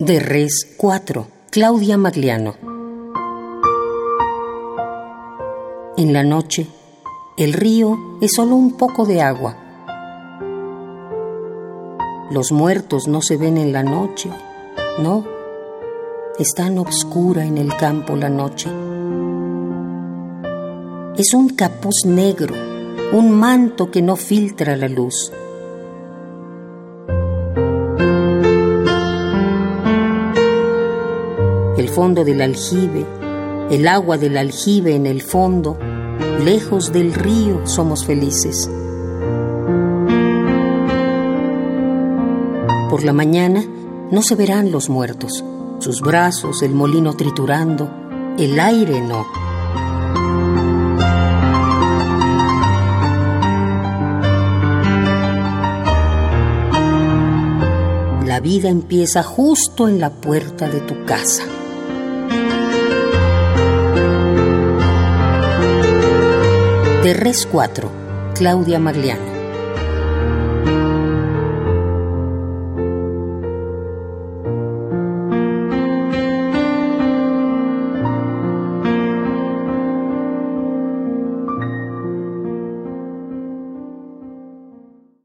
De Res 4, Claudia Magliano. En la noche, el río es solo un poco de agua. Los muertos no se ven en la noche, no. Es tan obscura en el campo la noche. Es un capuz negro, un manto que no filtra la luz. El fondo del aljibe, el agua del aljibe en el fondo, lejos del río somos felices. Por la mañana no se verán los muertos, sus brazos, el molino triturando, el aire no. La vida empieza justo en la puerta de tu casa. De Res 4, Claudia Magliano.